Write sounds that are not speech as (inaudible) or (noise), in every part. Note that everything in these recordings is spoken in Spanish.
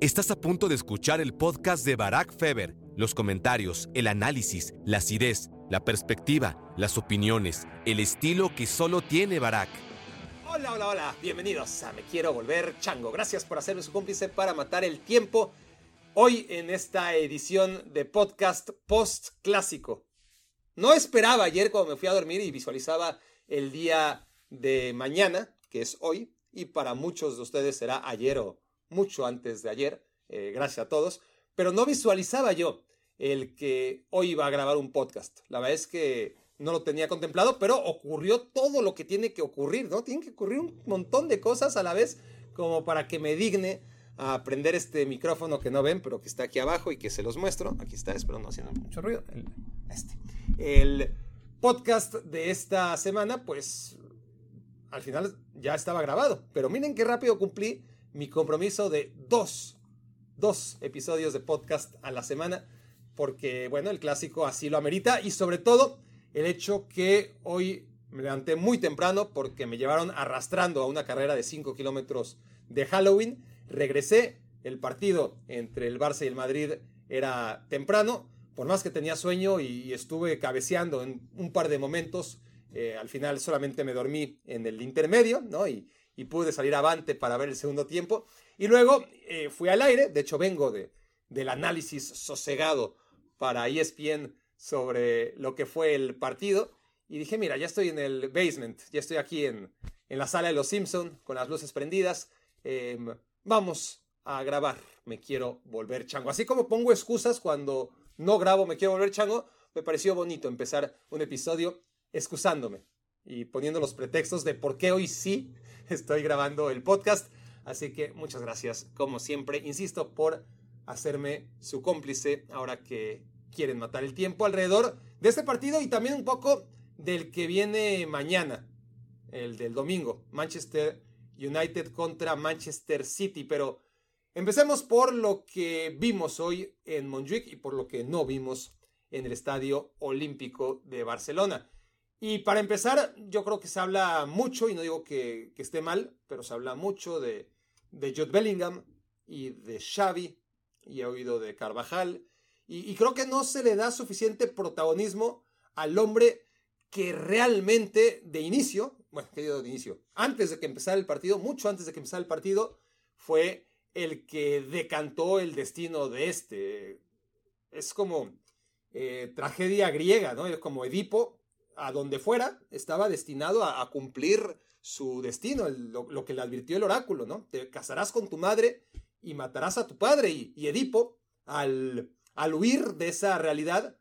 Estás a punto de escuchar el podcast de Barack Feber. Los comentarios, el análisis, la acidez, la perspectiva, las opiniones, el estilo que solo tiene Barack. Hola, hola, hola. Bienvenidos a Me Quiero Volver Chango. Gracias por hacerme su cómplice para matar el tiempo. Hoy en esta edición de podcast post clásico. No esperaba ayer cuando me fui a dormir y visualizaba el día de mañana, que es hoy, y para muchos de ustedes será ayer o mucho antes de ayer, eh, gracias a todos, pero no visualizaba yo el que hoy iba a grabar un podcast. La verdad es que no lo tenía contemplado, pero ocurrió todo lo que tiene que ocurrir, ¿no? Tiene que ocurrir un montón de cosas a la vez como para que me digne a prender este micrófono que no ven, pero que está aquí abajo y que se los muestro. Aquí está, espero no haciendo mucho ruido. El, este. El podcast de esta semana, pues al final ya estaba grabado, pero miren qué rápido cumplí mi compromiso de dos, dos episodios de podcast a la semana, porque bueno, el clásico así lo amerita y sobre todo el hecho que hoy me levanté muy temprano porque me llevaron arrastrando a una carrera de 5 kilómetros de Halloween, regresé, el partido entre el Barça y el Madrid era temprano, por más que tenía sueño y estuve cabeceando en un par de momentos, eh, al final solamente me dormí en el intermedio, ¿no? Y, y pude salir avante para ver el segundo tiempo. Y luego eh, fui al aire, de hecho vengo de, del análisis sosegado para ESPN sobre lo que fue el partido. Y dije, mira, ya estoy en el basement, ya estoy aquí en, en la sala de los Simpson con las luces prendidas. Em, vamos a grabar, me quiero volver chango. Así como pongo excusas cuando no grabo, me quiero volver chango, me pareció bonito empezar un episodio excusándome y poniendo los pretextos de por qué hoy sí estoy grabando el podcast. Así que muchas gracias, como siempre, insisto, por hacerme su cómplice ahora que quieren matar el tiempo alrededor de este partido y también un poco del que viene mañana, el del domingo, Manchester United contra Manchester City. Pero empecemos por lo que vimos hoy en Montjuic y por lo que no vimos en el Estadio Olímpico de Barcelona. Y para empezar, yo creo que se habla mucho, y no digo que, esté mal, pero se habla mucho de, de Jude Bellingham y de Xavi, y he oído de Carvajal, y, creo que no se le da suficiente protagonismo al hombre que realmente de inicio, bueno, ¿qué digo de inicio? Antes de que empezara el partido, mucho antes de que empezara el partido, fue el que decantó el destino de este. Es como eh, tragedia griega, ¿no? Es como Edipo, a donde fuera, estaba destinado a, cumplir su destino, lo, que le advirtió el oráculo, ¿no? Te casarás con tu madre y matarás a tu padre. Y, Edipo, al, al huir de esa realidad,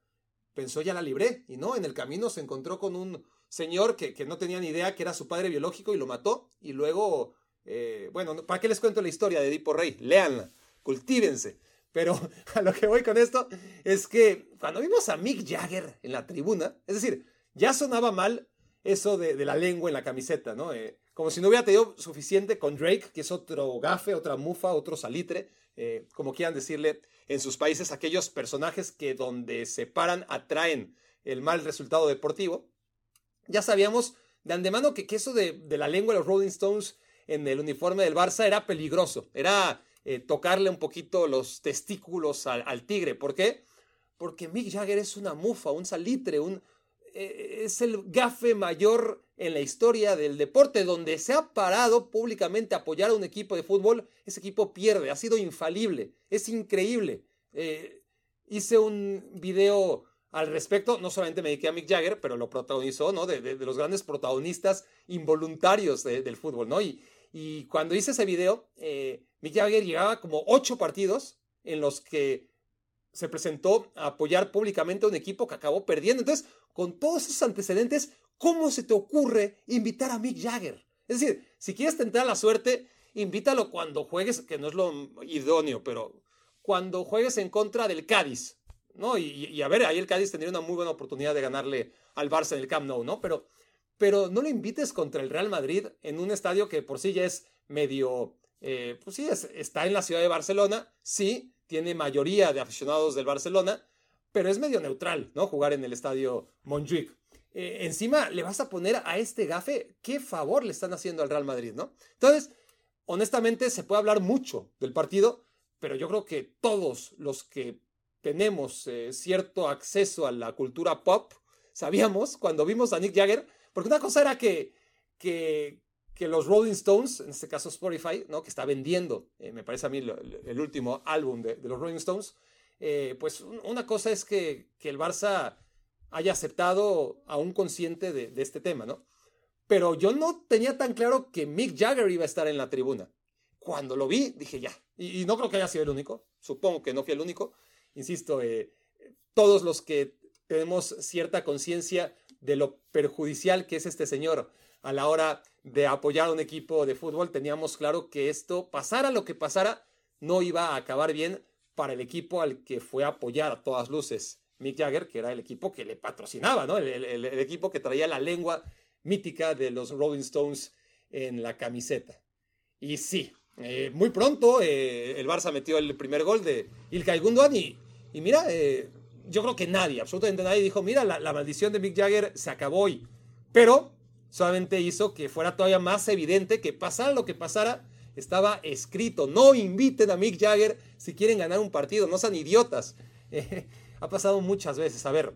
pensó ya la libré. Y no, en el camino se encontró con un señor que, no tenía ni idea que era su padre biológico y lo mató. Y luego, eh, bueno, ¿para qué les cuento la historia de Edipo Rey? Leanla, cultívense. Pero (laughs) a lo que voy con esto es que cuando vimos a Mick Jagger en la tribuna, es decir, ya sonaba mal eso de, la lengua en la camiseta, ¿no? Eh, como si no hubiera tenido suficiente con Drake, que es otro gafe, otra mufa, otro salitre, eh, como quieran decirle en sus países, aquellos personajes que donde se paran atraen el mal resultado deportivo. Ya sabíamos de antemano que, eso de, la lengua de los Rolling Stones en el uniforme del Barça era peligroso, era eh, tocarle un poquito los testículos al, al tigre. ¿Por qué? Porque Mick Jagger es una mufa, un salitre, un, es el gafe mayor en la historia del deporte, donde se ha parado públicamente a apoyar a un equipo de fútbol, ese equipo pierde, ha sido infalible, es increíble. Eh, hice un video al respecto, no solamente me dediqué a Mick Jagger, pero lo protagonizó, ¿no? De, los grandes protagonistas involuntarios del fútbol, ¿no? Y, y, cuando hice ese video, eh, Mick Jagger llegaba como ocho partidos en los que se presentó a apoyar públicamente a un equipo que acabó perdiendo. Entonces, con todos esos antecedentes, ¿cómo se te ocurre invitar a Mick Jagger? Es decir, si quieres tentar la suerte, invítalo cuando juegues, que no es lo idóneo, pero cuando juegues en contra del Cádiz, ¿no? Y, a ver, ahí el Cádiz tendría una muy buena oportunidad de ganarle al Barça en el Camp Nou, ¿no? Pero, pero no lo invites contra el Real Madrid en un estadio que por sí ya es medio, eh, pues sí, está en la ciudad de Barcelona, sí, tiene mayoría de aficionados del Barcelona, pero es medio neutral, ¿no? Jugar en el estadio Montjuic. Eh, encima le vas a poner a este gafe, qué favor le están haciendo al Real Madrid, ¿no? Entonces, honestamente, se puede hablar mucho del partido, pero yo creo que todos los que tenemos eh, cierto acceso a la cultura pop, sabíamos cuando vimos a Nick Jagger, porque una cosa era que, que, que los Rolling Stones, en este caso Spotify, ¿no? que está vendiendo, eh, me parece a mí el último álbum de, los Rolling Stones, eh, pues una cosa es que, el Barça haya aceptado a un consciente de, de, este tema, ¿no? Pero yo no tenía tan claro que Mick Jagger iba a estar en la tribuna. Cuando lo vi, dije ya. Y, no creo que haya sido el único. Supongo que no fui el único. Insisto, eh, todos los que tenemos cierta conciencia de lo perjudicial que es este señor a la hora de apoyar a un equipo de fútbol, teníamos claro que esto, pasara lo que pasara, no iba a acabar bien para el equipo al que fue a apoyar a todas luces Mick Jagger, que era el equipo que le patrocinaba, ¿no? El, equipo que traía la lengua mítica de los Rolling Stones en la camiseta. Y sí, eh, muy pronto eh, el Barça metió el primer gol de Ilkay Gundogan y, y mira, eh, yo creo que nadie, absolutamente nadie dijo, mira, la, la maldición de Mick Jagger se acabó hoy. Pero solamente hizo que fuera todavía más evidente que pasara lo que pasara, estaba escrito. No inviten a Mick Jagger si quieren ganar un partido, no sean idiotas. (laughs) ha pasado muchas veces. A ver,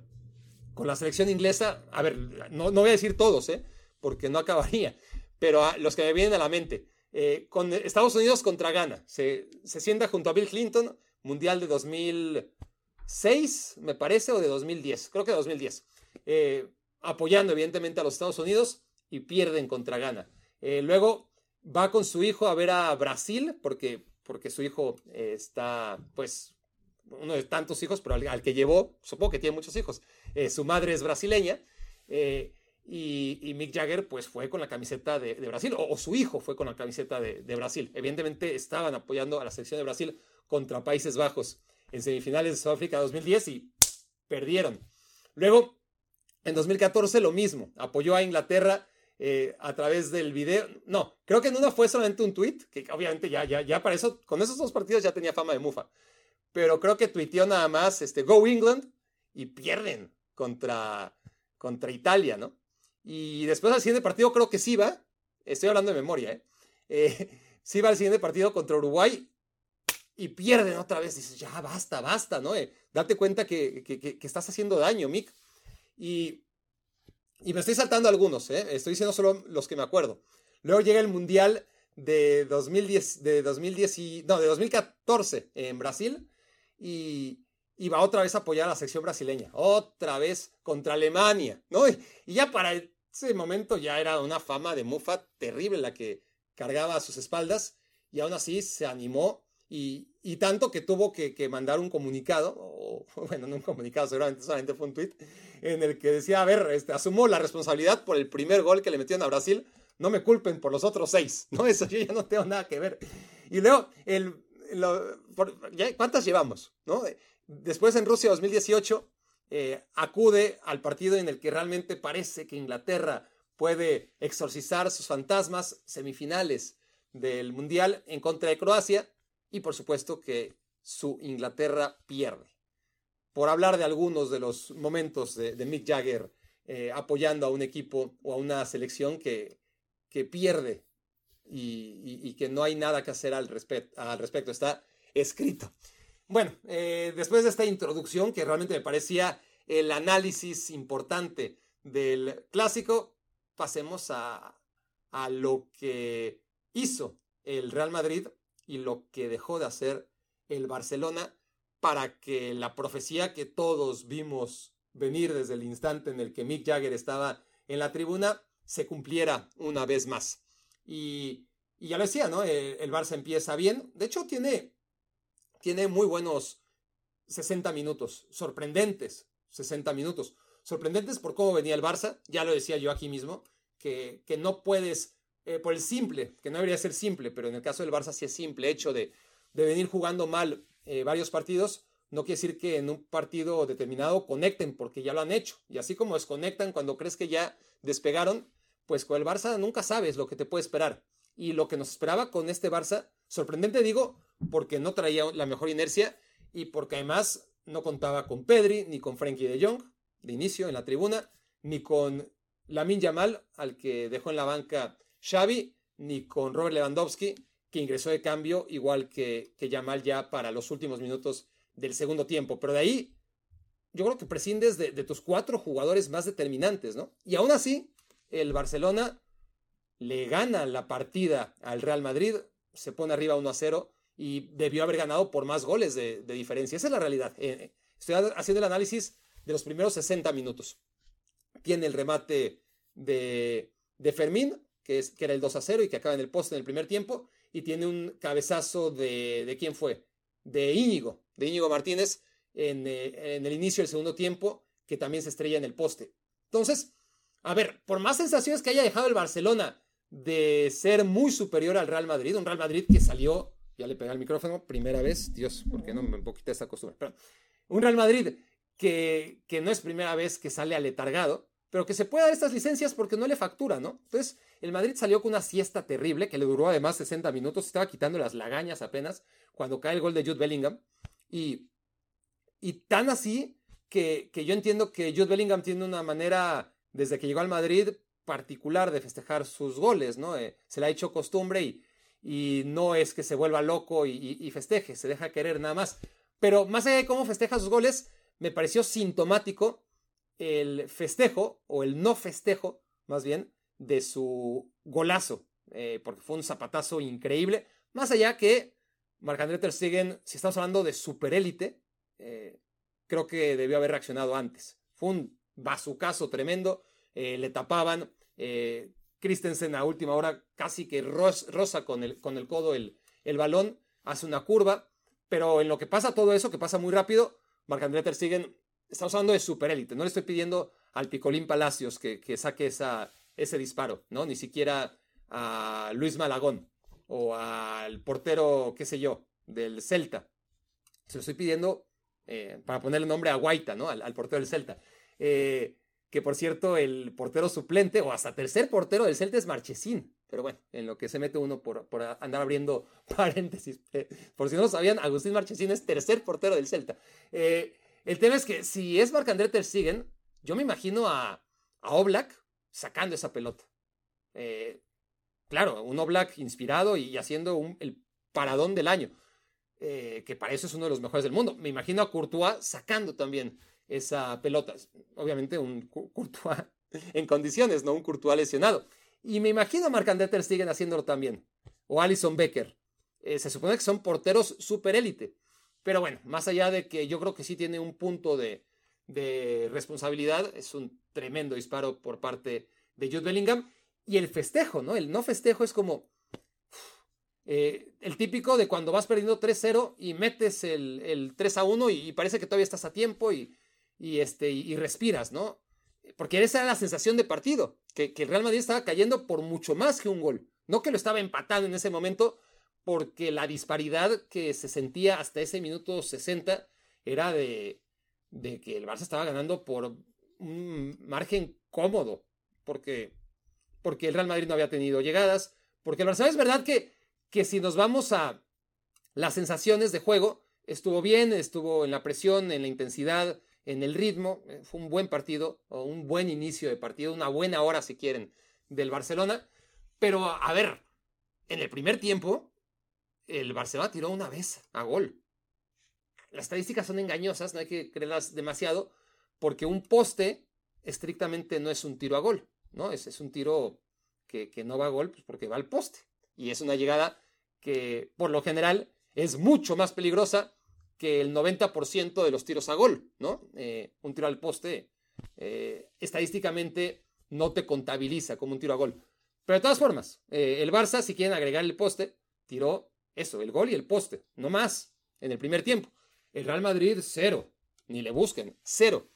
con la selección inglesa, a ver, no, no voy a decir todos, ¿eh? porque no (laughs) acabaría, pero los que me vienen a la mente. Eh, con Estados Unidos contra Ghana. Se, se sienta junto a Bill Clinton, Mundial de 2006, me parece, o de 2010, creo que de 2010. Eh, apoyando evidentemente a los Estados Unidos y pierden contra Ghana. Eh, luego va con su hijo a ver a Brasil, porque, porque su hijo eh, está, pues, uno de tantos hijos, pero al, que llevó, supongo que tiene muchos hijos, eh, su madre es brasileña, y, Mick Jagger, pues, fue con la camiseta de, Brasil, o, su hijo fue con la camiseta de, de Brasil. Evidentemente estaban apoyando a la selección de Brasil contra Países Bajos en semifinales de Sudáfrica 2010 y perdieron. Luego en 2014 lo mismo, apoyó a Inglaterra eh, a través del video. No, creo que en una fue solamente un tweet, que obviamente ya, ya, ya para eso, con esos dos partidos ya tenía fama de mufa. Pero creo que tuiteó nada más, este, Go England, y pierden contra, contra Italia, ¿no? Y después al siguiente partido creo que sí va, estoy hablando de memoria, ¿eh? eh (laughs) sí va al siguiente partido contra Uruguay y pierden otra vez. Dices, ya basta, basta, ¿no? Eh, date cuenta que, que, que, estás haciendo daño, Mick. Y, y me estoy saltando algunos, ¿eh? estoy diciendo solo los que me acuerdo. Luego llega el Mundial de 2010, de 2010 y, no, de 2014 en Brasil y, y, va otra vez a apoyar a la sección brasileña, otra vez contra Alemania, ¿no? Y, ya para ese momento ya era una fama de mufa terrible la que cargaba a sus espaldas y aún así se animó y, tanto que tuvo que, mandar un comunicado, (laughs) bueno, no un comunicado, seguramente solamente fue un tweet, en el que decía, a ver, este, asumo la responsabilidad por el primer gol que le metieron a Brasil, no me culpen por los otros seis, (laughs) ¿no? Eso yo ya no tengo nada que ver. Y luego, el, ¿cuántas llevamos? ¿no? Después en Rusia 2018 eh, acude al partido en el que realmente parece que Inglaterra puede exorcizar sus fantasmas semifinales del Mundial en contra de Croacia y por supuesto que su Inglaterra pierde por hablar de algunos de los momentos de, Mick Jagger eh, apoyando a un equipo o a una selección que, que pierde y, que no hay nada que hacer al, al respecto. Está escrito. Bueno, eh, después de esta introducción que realmente me parecía el análisis importante del clásico, pasemos a, a lo que hizo el Real Madrid y lo que dejó de hacer el Barcelona para que la profecía que todos vimos venir desde el instante en el que Mick Jagger estaba en la tribuna se cumpliera una vez más. Y, ya lo decía, ¿no? El, el, Barça empieza bien. De hecho, tiene, tiene muy buenos 60 minutos, sorprendentes 60 minutos. Sorprendentes por cómo venía el Barça, ya lo decía yo aquí mismo, que, que no puedes, eh, por el simple, que no debería ser simple, pero en el caso del Barça sí es simple, hecho de, de venir jugando mal eh, varios partidos, no quiere decir que en un partido determinado conecten, porque ya lo han hecho. Y así como desconectan cuando crees que ya despegaron, pues con el Barça nunca sabes lo que te puede esperar. Y lo que nos esperaba con este Barça, sorprendente digo, porque no traía la mejor inercia y porque además no contaba con Pedri ni con Frankie de Jong de inicio en la tribuna, ni con Lamin Yamal, al que dejó en la banca Xavi, ni con Robert Lewandowski, que ingresó de cambio, igual que, que Yamal ya para los últimos minutos del segundo tiempo. Pero de ahí, yo creo que prescindes de, de tus cuatro jugadores más determinantes, ¿no? Y aún así, el Barcelona le gana la partida al Real Madrid, se pone arriba 1 a 0 y debió haber ganado por más goles de, diferencia. Esa es la realidad. Eh, estoy haciendo el análisis de los primeros 60 minutos. Tiene el remate de, de Fermín, que, era el 2 a 0 y que acaba en el poste en el primer tiempo, y tiene un cabezazo de, de quién fue? De Íñigo, de Íñigo Martínez en, eh, en el inicio del segundo tiempo, que también se estrella en el poste. Entonces, a ver, por más sensaciones que haya dejado el Barcelona de ser muy superior al Real Madrid, un Real Madrid que salió, ya le pegué al micrófono, primera vez, Dios, porque no me poquita esta costumbre, pero un Real Madrid que, que no es primera vez que sale aletargado, pero que se puede dar estas licencias porque no le factura, ¿no? Entonces, el Madrid salió con una siesta terrible que le duró además 60 minutos, estaba quitando las lagañas apenas cuando cae el gol de Jude Bellingham, y, y tan así que, que yo entiendo que Jude Bellingham tiene una manera, desde que llegó al Madrid, particular de festejar sus goles, ¿no? Eh, se le ha hecho costumbre y, y, no es que se vuelva loco y, festeje, se deja querer nada más. Pero más allá de cómo festeja sus goles, me pareció sintomático el festejo, o el no festejo, más bien, de su golazo, eh, porque fue un zapatazo increíble. Más allá que Marc-André Ter si estamos hablando de superélite, eh, creo que debió haber reaccionado antes. Fue un bazucazo tremendo eh, le tapaban. Christensen a última hora casi que rosa con el, con el codo el, el, balón, hace una curva, pero en lo que pasa todo eso, que pasa muy rápido, Marc-André Ter está usando de superélite. No le estoy pidiendo al Picolín Palacios que, que saque esa, ese disparo, ¿no? Ni siquiera a Luis Malagón o al portero, qué sé yo, del Celta. Se lo estoy pidiendo eh, para ponerle nombre a Guaita, ¿no? Al, portero del Celta. Eh, que por cierto el portero suplente o hasta tercer portero del Celta es Marchesín. Pero bueno, en lo que se mete uno por, por andar abriendo (laughs) paréntesis. Por si no lo sabían, Agustín Marchesín es tercer portero del Celta. Eh, el tema es que si es Marc-André Ter yo me imagino a, a Oblak sacando esa pelota. Eh, claro, un Oblak inspirado y haciendo el paradón del año. Eh, que para eso es uno de los mejores del mundo. Me imagino a Courtois sacando también esa pelota. Obviamente un Courtois (laughs) en condiciones, no un Courtois lesionado. Y me imagino a Marc-André Ter haciéndolo también. O Alison Becker. Eh, se supone que son porteros super élite. Pero bueno, más allá de que yo creo que sí tiene un punto de, responsabilidad, es un tremendo disparo por parte de Jude Bellingham. Y el festejo, ¿no? El no festejo es como eh, el típico de cuando vas perdiendo 3-0 y metes el, el 3-1 y, y, parece que todavía estás a tiempo y, este, y, respiras, ¿no? Porque esa era la sensación de partido, que, el Real Madrid estaba cayendo por mucho más que un gol. No que lo estaba empatando en ese momento, porque la disparidad que se sentía hasta ese minuto 60 era de, de que el Barça estaba ganando por un margen cómodo, porque, porque el Real Madrid no había tenido llegadas, porque el Barça es verdad que, que si nos vamos a las sensaciones de juego, estuvo bien, estuvo en la presión, en la intensidad, en el ritmo. Eh, fue un buen partido, o un buen inicio de partido, una buena hora, si quieren, del Barcelona. Pero, a ver, en el primer tiempo, el Barcelona tiró una vez a gol. Las estadísticas son engañosas, no hay que creerlas demasiado, porque un poste estrictamente no es un tiro a gol, ¿no? Es, es un tiro que, que, no va a gol pues porque va al poste. Y es una llegada que, por lo general, es mucho más peligrosa que el 90% de los tiros a gol, ¿no? Eh, un tiro al poste eh, estadísticamente no te contabiliza como un tiro a gol. Pero de todas formas, eh, el Barça, si quieren agregar el poste, tiró eso, el gol y el poste, no más, en el primer tiempo. El Real Madrid, cero, ni le busquen, cero.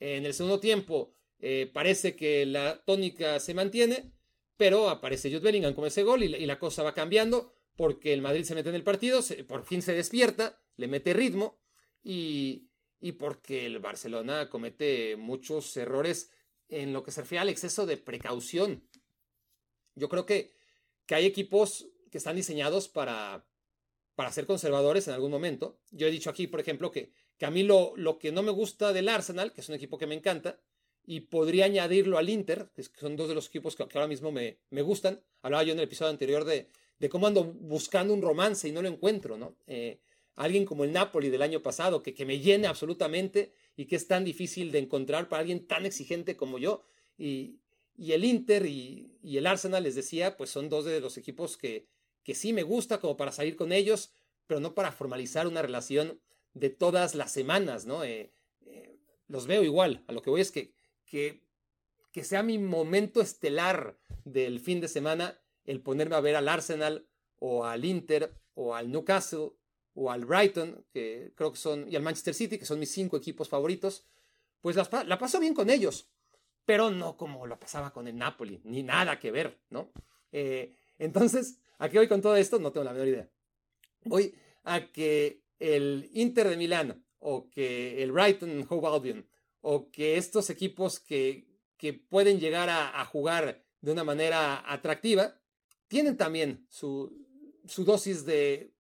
En el segundo tiempo eh, parece que la tónica se mantiene, pero aparece Jude Bellingham con ese gol y la, cosa va cambiando porque el Madrid se mete en el partido, por fin se despierta, le mete ritmo y, y porque el Barcelona comete muchos errores en lo que se refiere al exceso de precaución. Yo creo que, que hay equipos que están diseñados para, para ser conservadores en algún momento. Yo he dicho aquí, por ejemplo, que, que a mí lo, lo que no me gusta del Arsenal, que es un equipo que me encanta, y podría añadirlo al Inter, que son dos de los equipos que, ahora mismo me, me, gustan. Hablaba yo en el episodio anterior de, de cómo ando buscando un romance y no lo encuentro, ¿no? Eh, alguien como el Napoli del año pasado, que, que me llene absolutamente y que es tan difícil de encontrar para alguien tan exigente como yo. Y, y el Inter y, y, el Arsenal, les decía, pues son dos de los equipos que, que sí me gusta como para salir con ellos, pero no para formalizar una relación de todas las semanas, ¿no? Eh, eh, los veo igual. A lo que voy es que, que, que sea mi momento estelar del fin de semana el ponerme a ver al Arsenal o al Inter o al Newcastle o al Brighton, que creo que son, y al Manchester City, que son mis cinco equipos favoritos, pues la, paso bien con ellos, pero no como lo pasaba con el Napoli, ni nada que ver, ¿no? Eh, entonces, ¿a qué voy con todo esto? No tengo la menor idea. Voy a que el Inter de Milán o que el Brighton Hove Albion o que estos equipos que, que pueden llegar a, a, jugar de una manera atractiva tienen también su, su dosis de...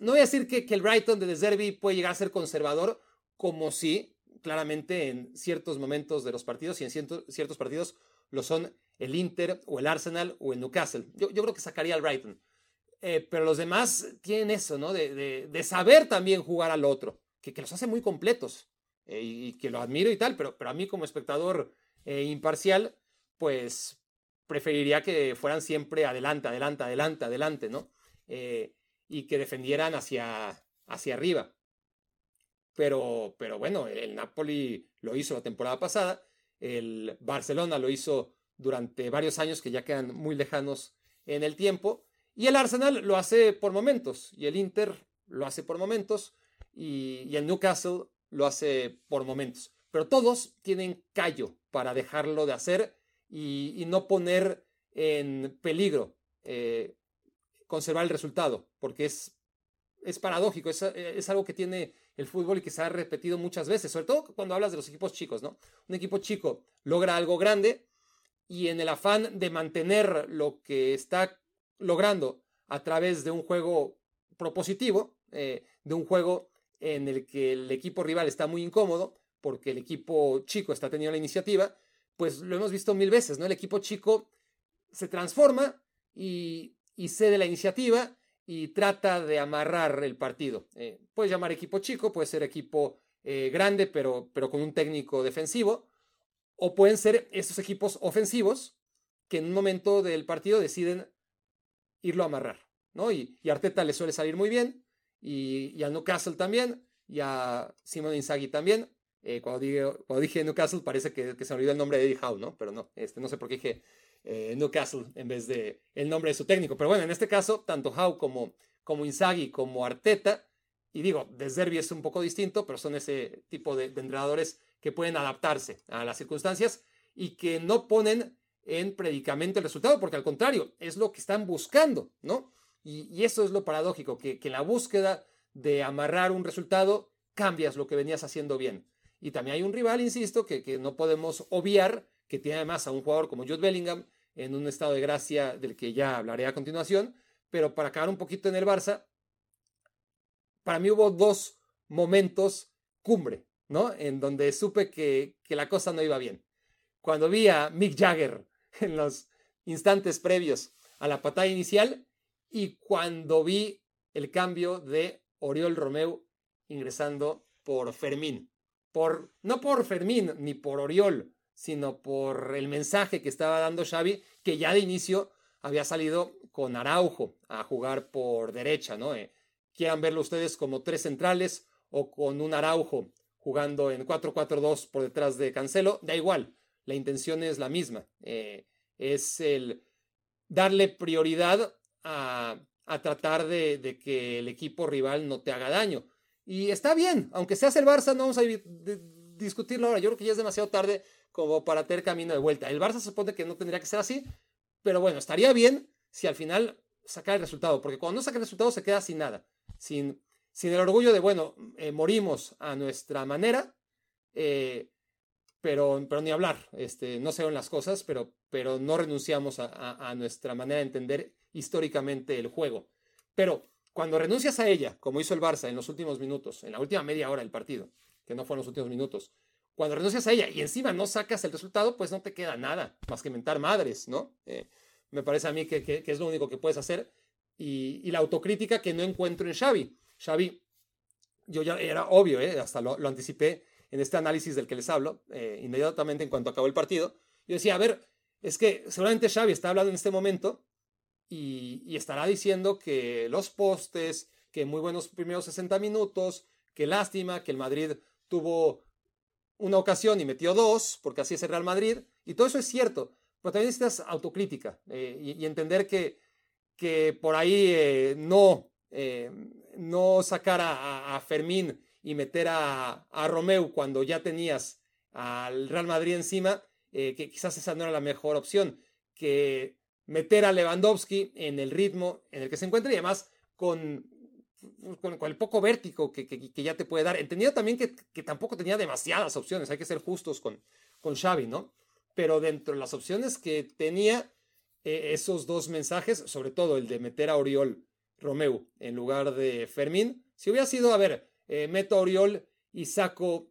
No voy a decir que, que el Brighton de Deservi puede llegar a ser conservador, como si claramente en ciertos momentos de los partidos y en ciertos partidos lo son el Inter o el Arsenal o el Newcastle. Yo, yo creo que sacaría al Brighton. Eh, pero los demás tienen eso, ¿no? De, de, saber también jugar al otro, que, que los hace muy completos eh, y que lo admiro y tal, pero, pero a mí como espectador eh, imparcial, pues preferiría que fueran siempre adelante, adelante, adelante, adelante, ¿no? y que defendieran hacia, hacia arriba. Pero, pero bueno, el Napoli lo hizo la temporada pasada, el Barcelona lo hizo durante varios años que ya quedan muy lejanos en el tiempo y el Arsenal lo hace por momentos, y el Inter lo hace por momentos, y, el Newcastle lo hace por momentos. Pero todos tienen callo para dejarlo de hacer y, y no poner en peligro eh, conservar el resultado, porque es, es paradójico, es, es, algo que tiene el fútbol y que se ha repetido muchas veces, sobre todo cuando hablas de los equipos chicos, ¿no? Un equipo chico logra algo grande y en el afán de mantener lo que está logrando a través de un juego propositivo, eh, de un juego en el que el equipo rival está muy incómodo porque el equipo chico está teniendo la iniciativa, pues lo hemos visto mil veces, ¿no? El equipo chico se transforma y, cede la iniciativa y trata de amarrar el partido. Eh, puedes llamar equipo chico, puede ser equipo eh, grande, pero, pero con un técnico defensivo, o pueden ser estos equipos ofensivos que en un momento del partido deciden irlo a amarrar, ¿no? Y, y Arteta le suele salir muy bien, y, a Newcastle también, y a Simon Inzaghi también. Eh, cuando, dije, cuando dije Newcastle parece que, se me olvidó el nombre de Eddie Howe, ¿no? Pero no, este, no sé por qué dije eh, Newcastle en vez de el nombre de su técnico. Pero bueno, en este caso, tanto Howe como, como Inzaghi como Arteta, y digo, De Zerbi es un poco distinto, pero son ese tipo de, de que pueden adaptarse a las circunstancias y que no ponen en predicamento el resultado, porque al contrario, es lo que están buscando, ¿no? Y, y eso es lo paradójico, que, que, en la búsqueda de amarrar un resultado, cambias lo que venías haciendo bien. Y también hay un rival, insisto, que, que no podemos obviar, que tiene además a un jugador como Jude Bellingham en un estado de gracia del que ya hablaré a continuación, pero para acabar un poquito en el Barça, para mí hubo dos momentos cumbre, ¿no? En donde supe que, que la cosa no iba bien. Cuando vi a Mick Jagger (laughs) en los instantes previos a la patada inicial y cuando vi el cambio de Oriol Romeu ingresando por Fermín. Por, no por Fermín ni por Oriol, sino por el mensaje que estaba dando Xavi, que ya de inicio había salido con Araujo a jugar por derecha, ¿no? Eh, quieran verlo ustedes como tres centrales o con un Araujo jugando en 4-4-2 por detrás de Cancelo, da igual, la intención es la misma. Eh, es el darle prioridad a, a tratar de, que el equipo rival no te haga daño. Y está bien, aunque seas el Barça, no vamos a discutirlo ahora. Yo creo que ya es demasiado tarde como para tener camino de vuelta. El Barça se supone que no tendría que ser así, pero bueno, estaría bien si al final sacar el resultado, porque cuando no saca el resultado se queda sin nada, sin, sin el orgullo de, bueno, eh, morimos a nuestra manera, eh, pero, pero ni hablar, este, no se ven las cosas, pero, pero no renunciamos a, a, nuestra manera de entender históricamente el juego. Pero cuando renuncias a ella, como hizo el Barça en los últimos minutos, en la última media hora del partido, que no fueron los últimos minutos, cuando renuncias a ella y encima no sacas el resultado, pues no te queda nada más que mentar madres, ¿no? Eh, me parece a mí que, que, que, es lo único que puedes hacer y, la autocrítica que no encuentro en Xavi. Xavi, yo ya era obvio, ¿eh? hasta lo, anticipé en este análisis del que les hablo, eh, inmediatamente en cuanto acabó el partido. Yo decía, a ver, es que seguramente Xavi está hablando en este momento y, estará diciendo que los postes, que muy buenos primeros 60 minutos, que lástima, que el Madrid tuvo una ocasión y metió dos, porque así es el Real Madrid, y todo eso es cierto, pero también necesitas autocrítica eh, y, entender que, que por ahí no, eh, no sacar a, Fermín y meter a, a, Romeu cuando ya tenías al Real Madrid encima, que quizás esa no era la mejor opción, que meter a Lewandowski en el ritmo en el que se encuentra y además con con, el poco vértigo que, ya te puede dar. Entendido también que, tampoco tenía demasiadas opciones, hay que ser justos con, con Xavi, ¿no? Pero dentro de las opciones que tenía, eh, esos dos mensajes, sobre todo el de meter a Oriol Romeu en lugar de Fermín, si hubiera sido, a ver, eh, meto a Oriol y saco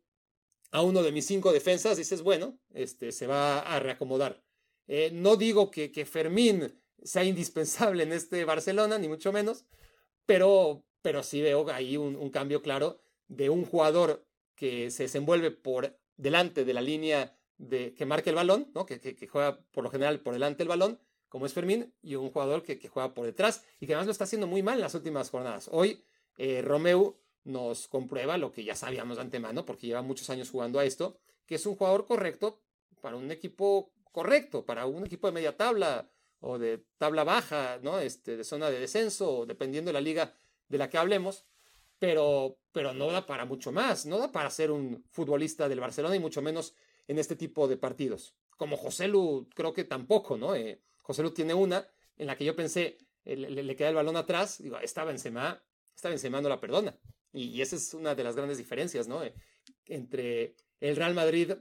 a uno de mis cinco defensas, dices, bueno, este, se va a reacomodar. Eh, no digo que, que Fermín sea indispensable en este Barcelona, ni mucho menos, pero, pero sí veo ahí un, cambio claro de un jugador que se desenvuelve por delante de la línea de, que marca el balón, ¿no? que, que, juega por lo general por delante del balón, como es Fermín, y un jugador que, juega por detrás y que además lo está haciendo muy mal en las últimas jornadas. Hoy eh, Romeu nos comprueba lo que ya sabíamos de antemano, porque lleva muchos años jugando a esto, que es un jugador correcto para un equipo correcto, para un equipo de media tabla o de tabla baja, ¿no? Este, de zona de descenso, dependiendo de la liga de la que hablemos, pero, pero no da para mucho más, no da para ser un futbolista del Barcelona y mucho menos en este tipo de partidos. Como José Lu, creo que tampoco, ¿no? Eh, José Lu tiene una en la que yo pensé, eh, le, queda el balón atrás, digo, esta Benzema, esta Benzema no la perdona. Y, esa es una de las grandes diferencias, ¿no? Eh, entre el Real Madrid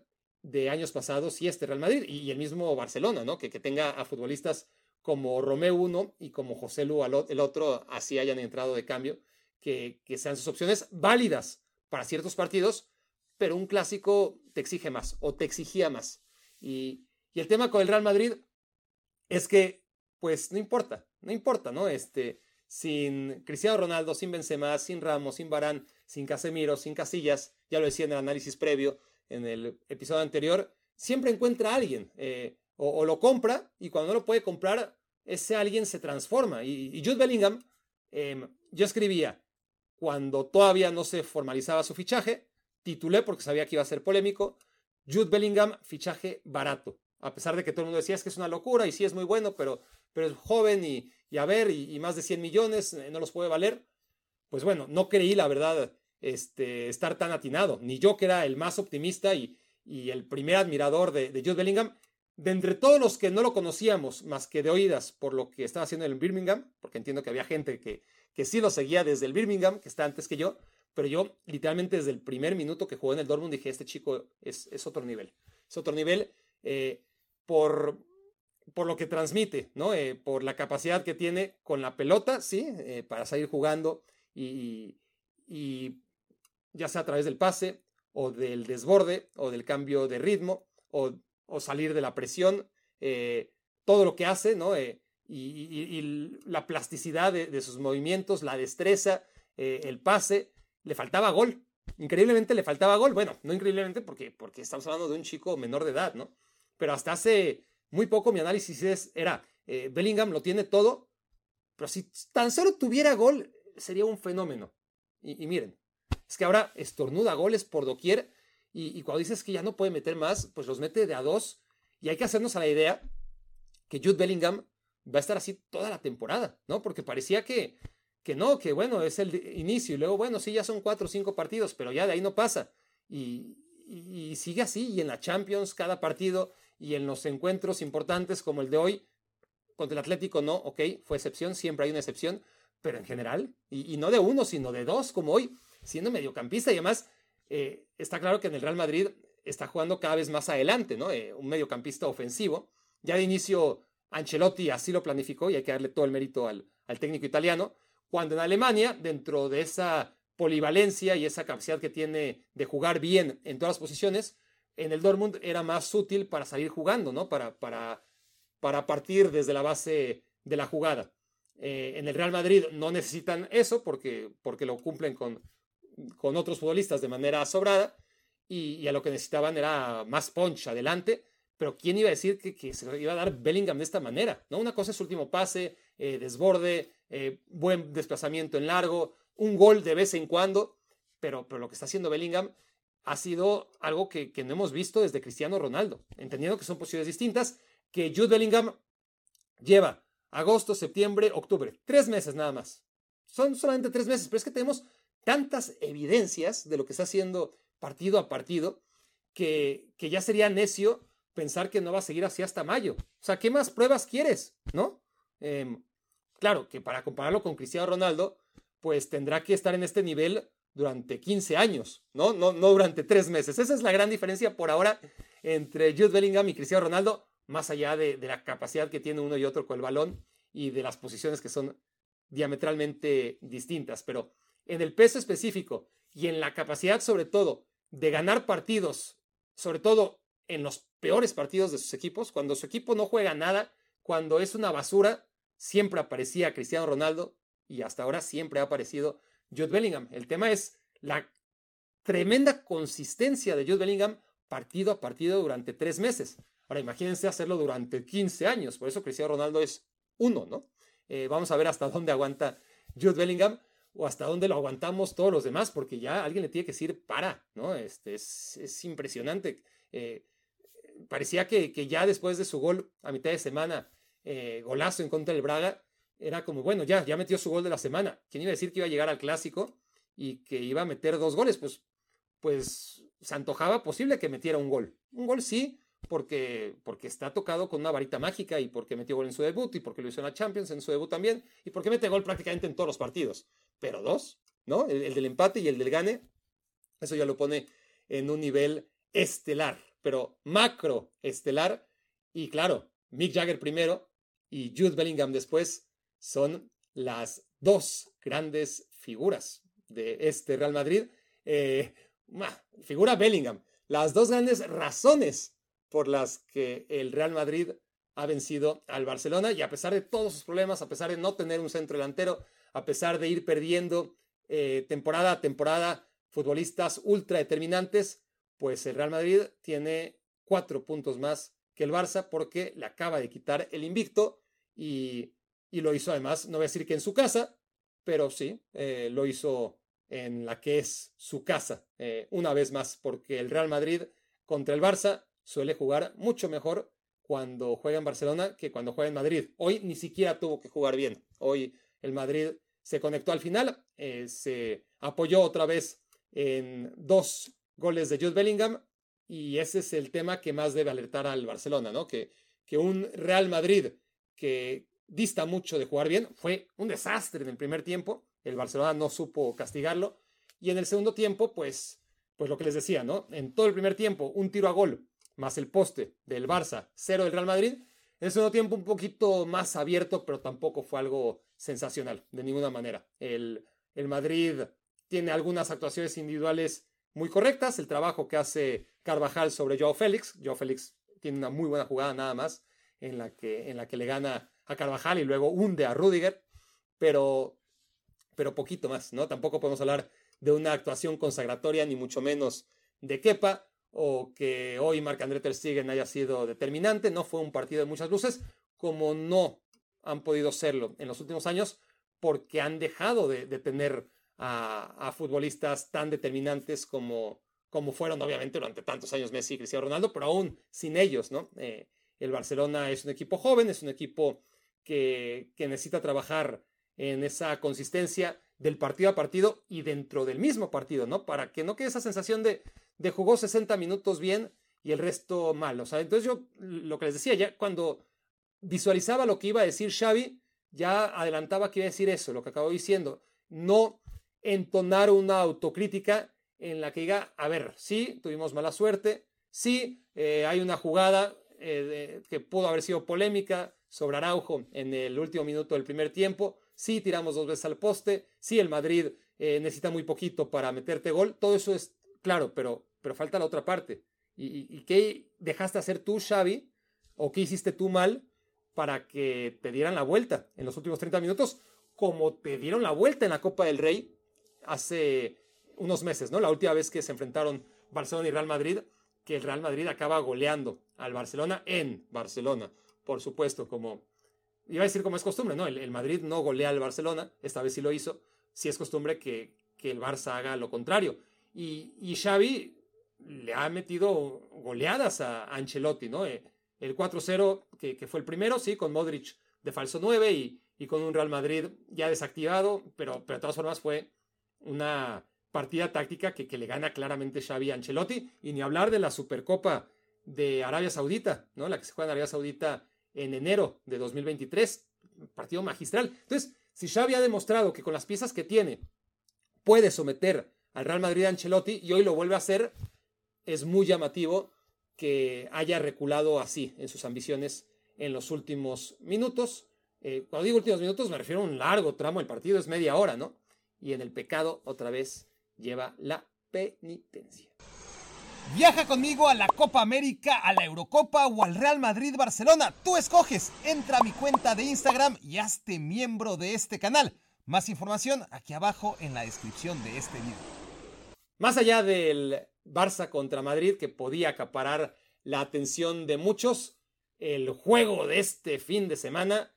de años pasados y este Real Madrid y, el mismo Barcelona, ¿no? Que, que tenga a futbolistas como Romeo uno y como José Lu el otro, así hayan entrado de cambio, que, sean sus opciones válidas para ciertos partidos, pero un clásico te exige más o te exigía más. Y, el tema con el Real Madrid es que, pues no importa, no importa, ¿no? Este, sin Cristiano Ronaldo, sin Benzema, sin Ramos, sin Barán, sin Casemiro, sin Casillas, ya lo decía en el análisis previo, en el episodio anterior, siempre encuentra a alguien eh, o, lo compra y cuando no lo puede comprar, ese alguien se transforma. Y, Jude Bellingham, em, yo escribía, cuando todavía no se formalizaba su fichaje, titulé porque sabía que iba a ser polémico, Jude Bellingham, fichaje barato. A pesar de que todo el mundo decía es que es una locura y sí es muy bueno, pero, pero es joven y, a ver, y, más de 100 millones eh, no los puede valer. Pues bueno, no creí, la verdad, este, estar tan atinado. Ni yo, que era el más optimista y, el primer admirador de, de Jude Bellingham, de entre todos los que no lo conocíamos más que de oídas por lo que estaba haciendo en Birmingham, porque entiendo que había gente que, que sí lo seguía desde el Birmingham, que está antes que yo, pero yo literalmente desde el primer minuto que jugó en el Dortmund dije, este chico es, es otro nivel, es otro nivel eh, por, por lo que transmite, ¿no? Eh, por la capacidad que tiene con la pelota, sí, eh, para salir jugando y, y ya sea a través del pase o del desborde o del cambio de ritmo o o salir de la presión, eh, todo lo que hace, ¿no? Eh, y, la plasticidad de, sus movimientos, la destreza, el pase, le faltaba gol. Increíblemente le faltaba gol. Bueno, no increíblemente porque, porque estamos hablando de un chico menor de edad, ¿no? Pero hasta hace muy poco mi análisis era, Bellingham lo tiene todo, pero si tan solo tuviera gol, sería un fenómeno. Y, miren, es que ahora estornuda goles por doquier y, cuando dices que ya no puede meter más, pues los mete de a dos. Y hay que hacernos a la idea que Jude Bellingham va a estar así toda la temporada, ¿no? Porque parecía que, que no, que bueno, es el inicio. Y luego, bueno, sí, ya son cuatro o cinco partidos, pero ya de ahí no pasa. Y, sigue así. Y en la Champions, cada partido, y en los encuentros importantes como el de hoy, contra el Atlético, no, ok, fue excepción, siempre hay una excepción, pero en general, y, no de uno, sino de dos, como hoy, siendo mediocampista y además eh, está claro que en el Real Madrid está jugando cada vez más adelante, ¿no? Eh, un mediocampista ofensivo. Ya de inicio Ancelotti así lo planificó y hay que darle todo el mérito al, técnico italiano. Cuando en Alemania, dentro de esa polivalencia y esa capacidad que tiene de jugar bien en todas las posiciones, en el Dortmund era más útil para salir jugando, ¿no? Para, para, para partir desde la base de la jugada. Eh, en el Real Madrid no necesitan eso porque, porque lo cumplen con, con otros futbolistas de manera sobrada y, a lo que necesitaban era más punch adelante. Pero ¿quién iba a decir que, que, se iba a dar Bellingham de esta manera? ¿no? Una cosa es último pase, eh, desborde, eh, buen desplazamiento en largo, un gol de vez en cuando, pero, pero lo que está haciendo Bellingham ha sido algo que, no hemos visto desde Cristiano Ronaldo, entendiendo que son posiciones distintas, que Jude Bellingham lleva agosto, septiembre, octubre, tres meses nada más. Son solamente tres meses, pero es que tenemos tantas evidencias de lo que está haciendo partido a partido que, que ya sería necio pensar que no va a seguir así hasta mayo. O sea, ¿qué más pruebas quieres? ¿No? Em, claro que para compararlo con Cristiano Ronaldo, pues tendrá que estar en este nivel durante 15 años, ¿no? No, no durante tres meses. Esa es la gran diferencia por ahora entre Jude Bellingham y Cristiano Ronaldo, más allá de, de la capacidad que tiene uno y otro con el balón y de las posiciones que son diametralmente distintas. Pero en el peso específico y en la capacidad sobre todo de ganar partidos, sobre todo en los peores partidos de sus equipos, cuando su equipo no juega nada, cuando es una basura, siempre aparecía Cristiano Ronaldo y hasta ahora siempre ha aparecido Jude Bellingham. El tema es la tremenda consistencia de Jude Bellingham partido a partido durante tres meses. Ahora imagínense hacerlo durante 15 años, por eso Cristiano Ronaldo es uno, ¿no? Eh, vamos a ver hasta dónde aguanta Jude Bellingham o hasta dónde lo aguantamos todos los demás, porque ya alguien le tiene que decir para, ¿no? Este, es, impresionante. Eh, parecía que, que, ya después de su gol a mitad de semana, eh, golazo en contra del Braga, era como, bueno, ya, ya metió su gol de la semana. ¿Quién iba a decir que iba a llegar al clásico y que iba a meter dos goles? Pues, pues se antojaba posible que metiera un gol. Un gol sí, porque, porque está tocado con una varita mágica y porque metió gol en su debut y porque lo hizo en la Champions en su debut también y porque mete gol prácticamente en todos los partidos. Pero dos, ¿no? El, del empate y el del gane, eso ya lo pone en un nivel estelar, pero macro estelar. Y claro, Mick Jagger primero y Jude Bellingham después son las dos grandes figuras de este Real Madrid. Eh, figura Bellingham, las dos grandes razones por las que el Real Madrid ha vencido al Barcelona y a pesar de todos sus problemas, a pesar de no tener un centro delantero, a pesar de ir perdiendo eh, temporada a temporada futbolistas ultra determinantes, pues el Real Madrid tiene cuatro puntos más que el Barça porque le acaba de quitar el invicto y, lo hizo además, no voy a decir que en su casa, pero sí, eh, lo hizo en la que es su casa, eh, una vez más, porque el Real Madrid contra el Barça suele jugar mucho mejor cuando juega en Barcelona que cuando juega en Madrid. Hoy ni siquiera tuvo que jugar bien. Hoy el Madrid se conectó al final, eh, se apoyó otra vez en dos goles de Jude Bellingham y ese es el tema que más debe alertar al Barcelona, ¿no? Que, que un Real Madrid que dista mucho de jugar bien fue un desastre en el primer tiempo, el Barcelona no supo castigarlo y en el segundo tiempo, pues, pues lo que les decía, ¿no? En todo el primer tiempo, un tiro a gol más el poste del Barça, cero del Real Madrid. En el segundo tiempo un poquito más abierto, pero tampoco fue algo sensacional, de ninguna manera. El, el Madrid tiene algunas actuaciones individuales muy correctas, el trabajo que hace Carvajal sobre Joao Félix. Joao Félix tiene una muy buena jugada nada más en la que, en la que le gana a Carvajal y luego hunde a Rudiger, pero, pero poquito más, ¿no? Tampoco podemos hablar de una actuación consagratoria, ni mucho menos de Kepa o que hoy Marc-André Ter Stegen haya sido determinante. No fue un partido de muchas luces, como no han podido serlo en los últimos años, porque han dejado de, tener a, futbolistas tan determinantes como, como fueron, obviamente, durante tantos años Messi y Cristiano Ronaldo, pero aún sin ellos, ¿no? Eh, el Barcelona es un equipo joven, es un equipo que, necesita trabajar en esa consistencia del partido a partido y dentro del mismo partido, ¿no? Para que no quede esa sensación de, de jugó 60 minutos bien y el resto mal. O sea, entonces yo lo que les decía, ya cuando visualizaba lo que iba a decir Xavi, ya adelantaba que iba a decir eso, lo que acabo diciendo. No entonar una autocrítica en la que diga, a ver, sí, tuvimos mala suerte, sí, eh, hay una jugada eh, que pudo haber sido polémica sobre Araujo en el último minuto del primer tiempo, sí, tiramos dos veces al poste, sí, el Madrid eh, necesita muy poquito para meterte gol, todo eso es claro, pero pero falta la otra parte. ¿Y, qué dejaste hacer tú, Xavi? ¿O qué hiciste tú mal para que te dieran la vuelta en los últimos 30 minutos, como te dieron la vuelta en la Copa del Rey hace unos meses, ¿no? La última vez que se enfrentaron Barcelona y Real Madrid, que el Real Madrid acaba goleando al Barcelona en Barcelona, por supuesto, como iba a decir como es costumbre, ¿no? El, Madrid no golea al Barcelona, esta vez sí lo hizo, sí es costumbre que, que el Barça haga lo contrario. Y, y, Xavi le ha metido goleadas a, Ancelotti, ¿no? Eh, el 4-0, que, que, fue el primero, sí, con Modric de falso 9 y, y, con un Real Madrid ya desactivado, pero, pero de todas formas fue una partida táctica que, que le gana claramente Xavi a Ancelotti, y ni hablar de la Supercopa de Arabia Saudita, ¿no? La que se juega en Arabia Saudita en enero de 2023, partido magistral. Entonces, si Xavi ha demostrado que con las piezas que tiene puede someter al Real Madrid a Ancelotti y hoy lo vuelve a hacer, es muy llamativo que haya reculado así en sus ambiciones en los últimos minutos. Eh, cuando digo últimos minutos me refiero a un largo tramo del partido, es media hora, ¿no? Y en el pecado otra vez lleva la penitencia. Viaja conmigo a la Copa América, a la Eurocopa o al Real Madrid Barcelona. Tú escoges. Entra a mi cuenta de Instagram y hazte miembro de este canal. Más información aquí abajo en la descripción de este video. Más allá del Barça contra Madrid que podía acaparar la atención de muchos, el juego de este fin de semana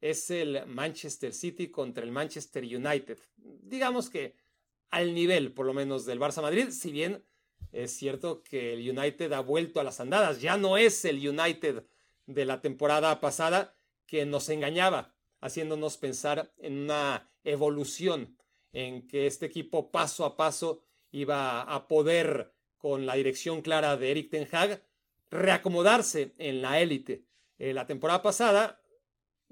es el Manchester City contra el Manchester United. Digamos que al nivel, por lo menos, del Barça Madrid, si bien es cierto que el United ha vuelto a las andadas. Ya no es el United de la temporada pasada que nos engañaba, haciéndonos pensar en una evolución, en que este equipo paso a paso iba a poder, con la dirección clara de Eric Ten Hag, reacomodarse en la élite. Eh, la temporada pasada,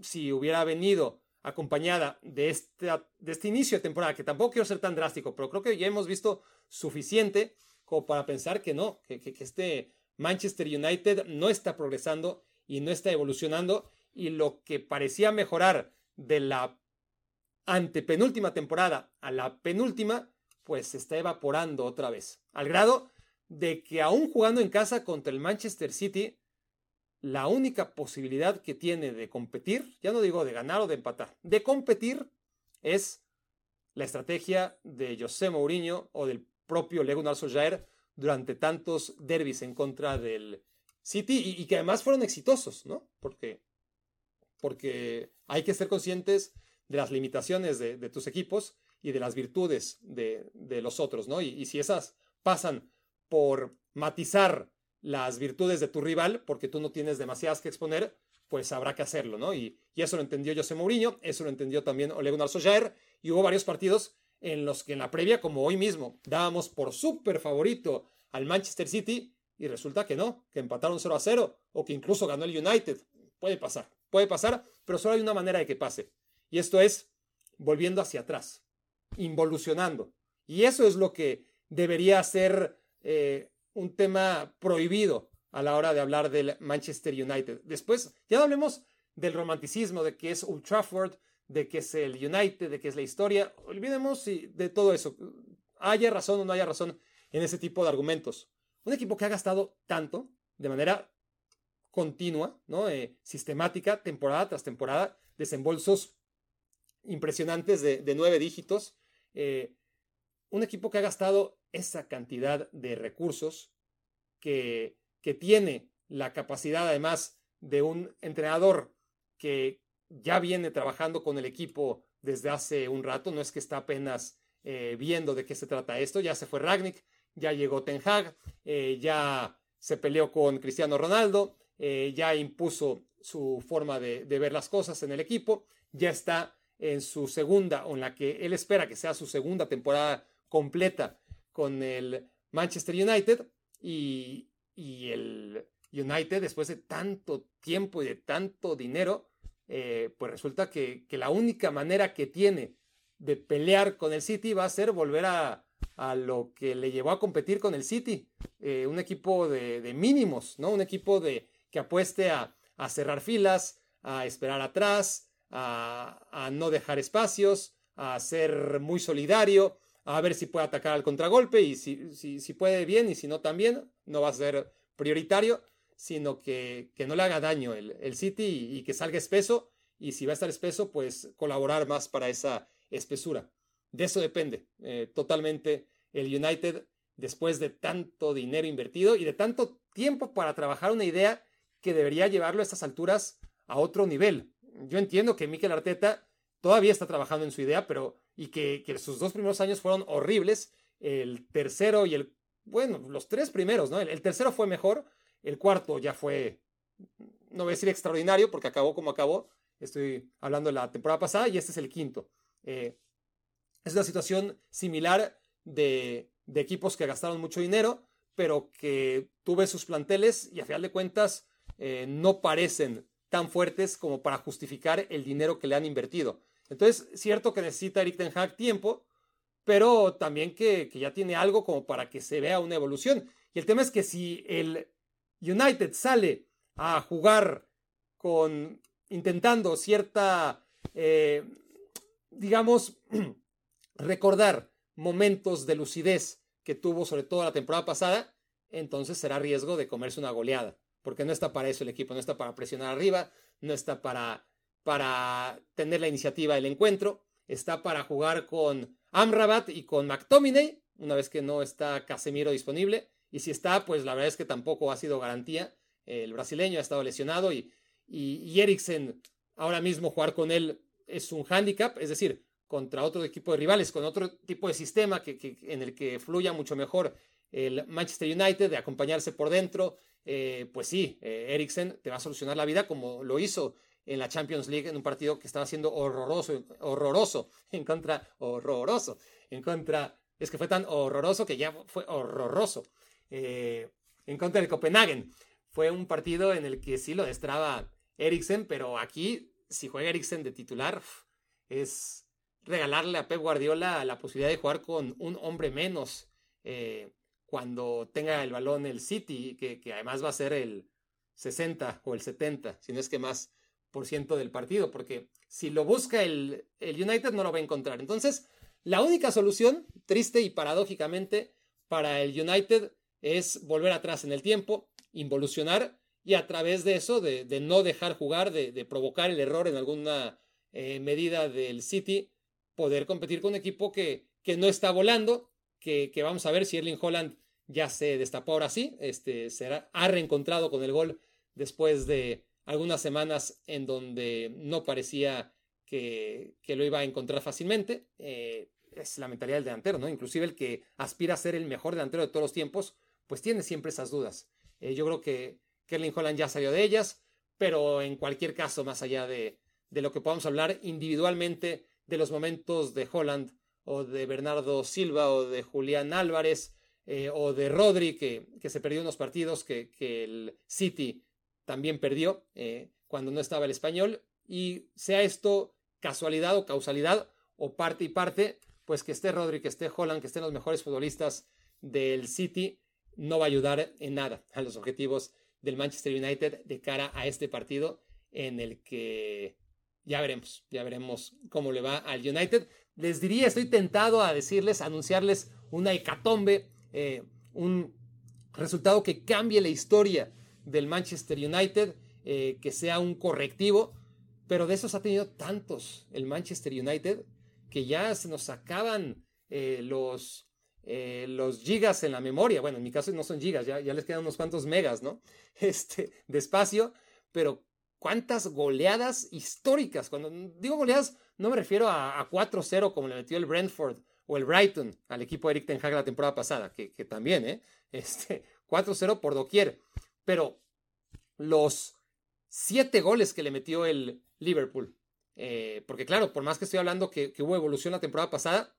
si hubiera venido acompañada de este, de este inicio de temporada, que tampoco quiero ser tan drástico, pero creo que ya hemos visto suficiente como para pensar que no, que, este Manchester United no está progresando y no está evolucionando. Y lo que parecía mejorar de la antepenúltima temporada a la penúltima, pues se está evaporando otra vez, al grado de que aún jugando en casa contra el Manchester City, la única posibilidad que tiene de competir, ya no digo de ganar o de empatar, de competir es la estrategia de José Mourinho o del propio Lego Solskjaer durante tantos derbis en contra del City y, que además fueron exitosos, ¿no? Porque, porque hay que ser conscientes de las limitaciones de, tus equipos y de las virtudes de, los otros, ¿no? Y, si esas pasan por matizar las virtudes de tu rival, porque tú no tienes demasiadas que exponer, pues habrá que hacerlo, ¿no? Y, eso lo entendió José Mourinho, eso lo entendió también Ole Gunnar Solskjaer, y hubo varios partidos en los que en la previa, como hoy mismo, dábamos por súper favorito al Manchester City y resulta que no, que empataron 0 a 0 o que incluso ganó el United. Puede pasar, puede pasar, pero solo hay una manera de que pase. Y esto es volviendo hacia atrás, involucionando. Y eso es lo que debería ser eh, un tema prohibido a la hora de hablar del Manchester United. Después, ya no hablemos del romanticismo, de que es Old Trafford, de que es el United, de que es la historia. Olvidemos de todo eso. Haya razón o no haya razón en ese tipo de argumentos. Un equipo que ha gastado tanto de manera continua, ¿no? Eh, sistemática, temporada tras temporada, desembolsos impresionantes de, nueve dígitos. Eh, un equipo que ha gastado esa cantidad de recursos, que, que tiene la capacidad además de un entrenador que, ya viene trabajando con el equipo desde hace un rato, no es que está apenas eh, viendo de qué se trata esto, ya se fue Ragnick, ya llegó Ten Hag, eh, ya se peleó con Cristiano Ronaldo, eh, ya impuso su forma de, ver las cosas en el equipo, ya está en su segunda, o en la que él espera que sea su segunda temporada completa con el Manchester United y, y el United después de tanto tiempo y de tanto dinero, eh, pues resulta que, la única manera que tiene de pelear con el City va a ser volver a, lo que le llevó a competir con el City, eh, un equipo de, mínimos, ¿no? Un equipo de, que apueste a, cerrar filas, a esperar atrás, a, no dejar espacios, a ser muy solidario, a ver si puede atacar al contragolpe y si, si, si puede bien y si no también, no va a ser prioritario sino que, que no le haga daño el, el City y, que salga espeso. Y si va a estar espeso, pues colaborar más para esa espesura. De eso depende eh, totalmente el United después de tanto dinero invertido y de tanto tiempo para trabajar una idea que debería llevarlo a estas alturas a otro nivel. Yo entiendo que Mikel Arteta todavía está trabajando en su idea, pero y que, que sus dos primeros años fueron horribles. El tercero y el, bueno, los tres primeros, ¿no? El, tercero fue mejor, el cuarto ya fue, no voy a decir extraordinario porque acabó como acabó, estoy hablando de la temporada pasada y este es el quinto. Eh, es una situación similar de, de equipos que gastaron mucho dinero, pero que tuve sus planteles y a final de cuentas eh, no parecen tan fuertes como para justificar el dinero que le han invertido. Entonces, cierto que necesita Eric Ten Hag tiempo, pero también que, que, ya tiene algo como para que se vea una evolución. Y el tema es que si el United sale a jugar con intentando cierta, eh, digamos, (clears throat) recordar momentos de lucidez que tuvo sobre todo la temporada pasada, entonces será riesgo de comerse una goleada, porque no está para eso el equipo, no está para presionar arriba, no está para, para tener la iniciativa del encuentro, está para jugar con Amrabat y con McTominay, una vez que no está Casemiro disponible, y si está, pues la verdad es que tampoco ha sido garantía, el brasileño ha estado lesionado y, y, y ahora mismo jugar con él es un hándicap, es decir, contra otro equipo de rivales, con otro tipo de sistema que, en el que fluya mucho mejor el Manchester United, de acompañarse por dentro, eh, pues sí, eh, te va a solucionar la vida como lo hizo en la Champions League en un partido que estaba siendo horroroso, horroroso, (laughs) en contra, horroroso, en contra, es que fue tan horroroso que ya fue horroroso, eh, en contra del Copenhagen. Fue un partido en el que sí lo destraba Eriksen, pero aquí, si juega Eriksen de titular, es, regalarle a Pep Guardiola la posibilidad de jugar con un hombre menos eh, cuando tenga el balón el City, que, que, además va a ser el 60 o el 70, si no es que más por ciento del partido, porque si lo busca el, el United no lo va a encontrar. Entonces, la única solución, triste y paradójicamente, para el United es volver atrás en el tiempo, involucionar y a través de eso, de, no dejar jugar, de, provocar el error en alguna eh, medida del City, poder competir con un equipo que, que no está volando, que, que, vamos a ver si Erling Holland ya se destapó ahora sí, este, será, ha reencontrado con el gol después de algunas semanas en donde no parecía que, que lo iba a encontrar fácilmente. Eh, es la mentalidad del delantero, ¿no? Inclusive el que aspira a ser el mejor delantero de todos los tiempos, pues tiene siempre esas dudas. Eh, yo creo que, que Erling Holland ya salió de ellas, pero en cualquier caso, más allá de, de lo que podamos hablar individualmente, de los momentos de Holland o de Bernardo Silva o de Julián Álvarez eh, o de Rodri que, que, se perdió unos partidos que, que el City también perdió eh, cuando no estaba el español y sea esto casualidad o causalidad o parte y parte, pues que esté Rodri, que esté Holland, que estén los mejores futbolistas del City, no va a ayudar en nada a los objetivos del Manchester United de cara a este partido en el que ya veremos, ya veremos cómo le va al United. Les diría, estoy tentado a decirles, anunciarles una hecatombe, eh, un resultado que cambie la historia del Manchester United, eh, que sea un correctivo, pero de esos ha tenido tantos el Manchester United que ya se nos acaban eh, los, los gigas en la memoria. Bueno, en mi caso no son gigas, ya, ya les quedan unos cuantos megas, ¿no? (laughs) Este, de espacio, pero cuántas goleadas históricas. Cuando digo goleadas, no me refiero a, 4-0 como le metió el Brentford o el Brighton al equipo de Eric Ten Hag la temporada pasada, que, también, ¿eh? (laughs) Este, 4-0 por doquier. Pero los siete goles que le metió el Liverpool. Eh, porque claro, por más que estoy hablando que, que hubo evolución la temporada pasada,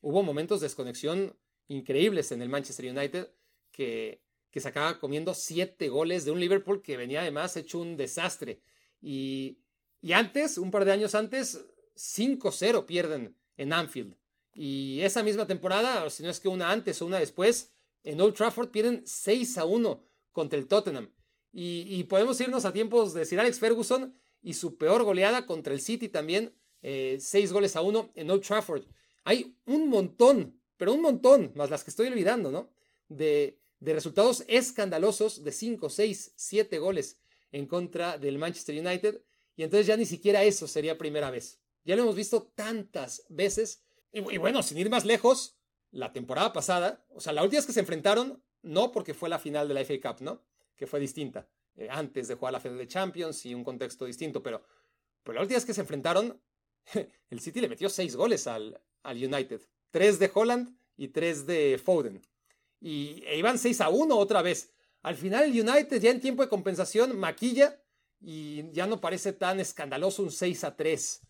hubo momentos de desconexión increíbles en el Manchester United que que se acaba comiendo siete goles de un Liverpool que venía además hecho un desastre. Y, y antes, un par de años antes, 5-0 pierden en Anfield. Y esa misma temporada, si no es que una antes o una después, en Old Trafford pierden 6 a 1 contra el Tottenham. Y, podemos irnos a tiempos de Sir Alex Ferguson y su peor goleada contra el City también, eh, 6 goles a 1 en Old Trafford. Hay un montón, pero un montón, más las que estoy olvidando, ¿no? De, de resultados escandalosos de 5, 6, 7 goles en contra del Manchester United. Y entonces ya ni siquiera eso sería primera vez. Ya lo hemos visto tantas veces. Y, bueno, sin ir más lejos, la temporada pasada, o sea, la última vez que se enfrentaron, no porque fue la final de la FA Cup, ¿no? Que fue distinta, eh, antes de jugar la final de Champions y un contexto distinto, pero, pero la última vez que se enfrentaron, (laughs) el City le metió seis goles al, al United. Tres de Holland y tres de Foden. Y e iban 6 a 1 otra vez. Al final el United ya en tiempo de compensación maquilla y ya no parece tan escandaloso un 6 a 3.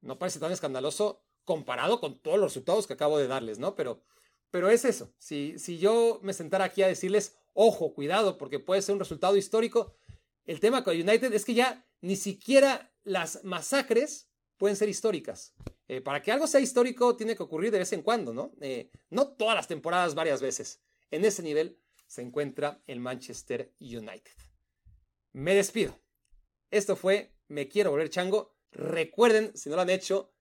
No parece tan escandaloso comparado con todos los resultados que acabo de darles, ¿no? Pero, pero es eso. Si, si yo me sentara aquí a decirles, ojo, cuidado, porque puede ser un resultado histórico, el tema con United es que ya ni siquiera las masacres pueden ser históricas. Eh, para que algo sea histórico tiene que ocurrir de vez en cuando, ¿no? Eh, no todas las temporadas, varias veces. En ese nivel se encuentra el Manchester United. Me despido. Esto fue Me Quiero Volver Chango. Recuerden, si no lo han hecho,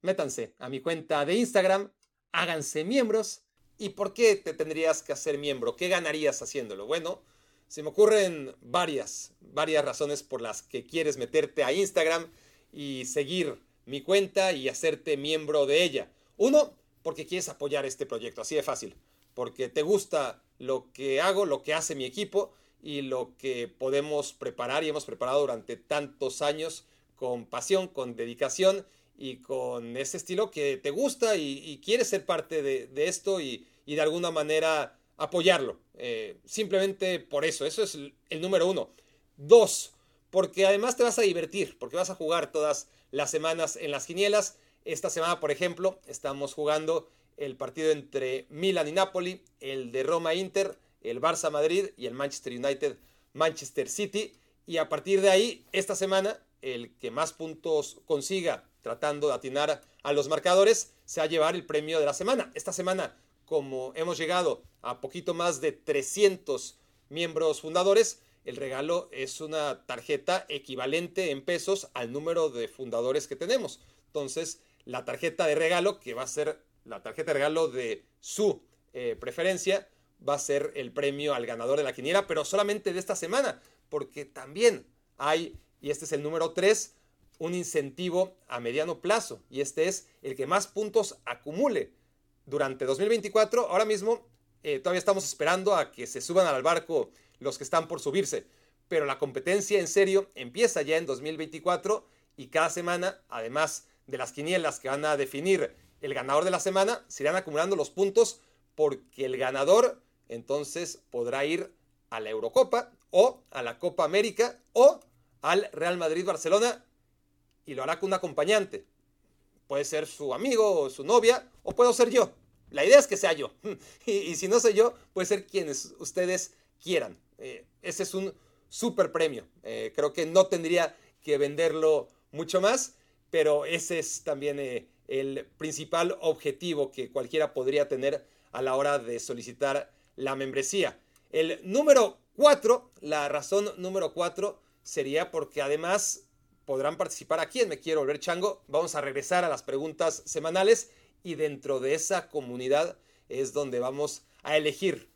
métanse a mi cuenta de Instagram, háganse miembros. ¿Y por qué te tendrías que hacer miembro? ¿Qué ganarías haciéndolo? Bueno, se me ocurren varias, varias razones por las que quieres meterte a Instagram y seguir mi cuenta y hacerte miembro de ella. Uno, porque quieres apoyar este proyecto, así de fácil porque te gusta lo que hago, lo que hace mi equipo y lo que podemos preparar y hemos preparado durante tantos años con pasión, con dedicación y con ese estilo que te gusta y, quieres ser parte de, esto y, de alguna manera apoyarlo. Eh, simplemente por eso, eso es el número uno. Dos, porque además te vas a divertir, porque vas a jugar todas las semanas en las quinielas. Esta semana, por ejemplo, estamos jugando el partido entre Milan y Napoli, el de Roma Inter, el Barça Madrid y el Manchester United Manchester City. Y a partir de ahí, esta semana, el que más puntos consiga tratando de atinar a los marcadores, se va a llevar el premio de la semana. Esta semana, como hemos llegado a poquito más de 300 miembros fundadores, el regalo es una tarjeta equivalente en pesos al número de fundadores que tenemos. Entonces, la tarjeta de regalo, que va a ser la tarjeta de regalo de su eh, preferencia va a ser el premio al ganador de la quiniela, pero solamente de esta semana, porque también hay, y este es el número 3, un incentivo a mediano plazo, y este es el que más puntos acumule durante 2024. Ahora mismo eh, todavía estamos esperando a que se suban al barco los que están por subirse, pero la competencia en serio empieza ya en 2024 y cada semana, además de las quinielas que van a definir el ganador de la semana, se irán acumulando los puntos porque el ganador entonces podrá ir a la Eurocopa o a la Copa América o al Real Madrid Barcelona y lo hará con un acompañante. Puede ser su amigo o su novia o puedo ser yo. La idea es que sea yo. (laughs) Y, si no soy yo, puede ser quienes ustedes quieran. Eh, ese es un super premio. Eh, creo que no tendría que venderlo mucho más, pero ese es también eh, el principal objetivo que cualquiera podría tener a la hora de solicitar la membresía. El número cuatro, la razón número cuatro sería porque además podrán participar aquí en Me Quiero Volver Chango. Vamos a regresar a las preguntas semanales y dentro de esa comunidad es donde vamos a elegir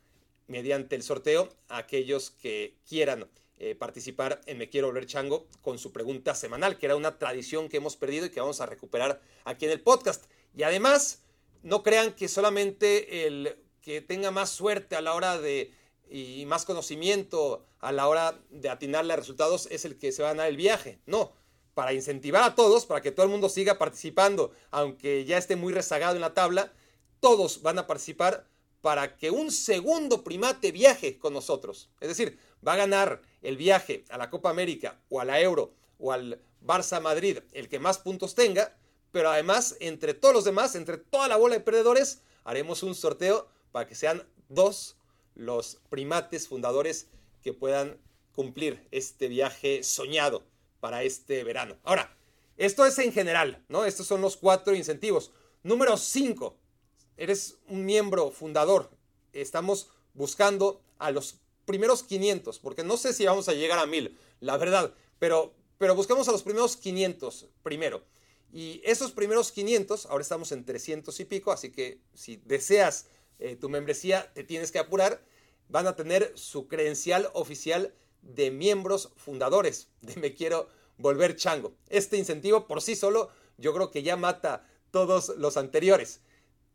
mediante el sorteo aquellos que quieran eh, participar en Me Quiero Volver Chango con su pregunta semanal, que era una tradición que hemos perdido y que vamos a recuperar aquí en el podcast. Y además, no crean que solamente el que tenga más suerte a la hora de y más conocimiento a la hora de atinarle a resultados es el que se va a ganar el viaje. No, para incentivar a todos, para que todo el mundo siga participando, aunque ya esté muy rezagado en la tabla, todos van a participar para que un segundo primate viaje con nosotros. Es decir, va a ganar el viaje a la Copa América o a la Euro o al Barça Madrid el que más puntos tenga, pero además entre todos los demás, entre toda la bola de perdedores, haremos un sorteo para que sean dos los primates fundadores que puedan cumplir este viaje soñado para este verano. Ahora, esto es en general, ¿no? Estos son los cuatro incentivos. Número cinco, eres un miembro fundador. Estamos buscando a los primeros 500, porque no sé si vamos a llegar a 1000, la verdad, pero, pero buscamos a los primeros 500 primero. Y esos primeros 500, ahora estamos en 300 y pico, así que si deseas eh, tu membresía, te tienes que apurar. van a tener su credencial oficial de miembros fundadores (laughs) de Me Quiero Volver Chango. Este incentivo por sí solo yo creo que ya mata todos los anteriores,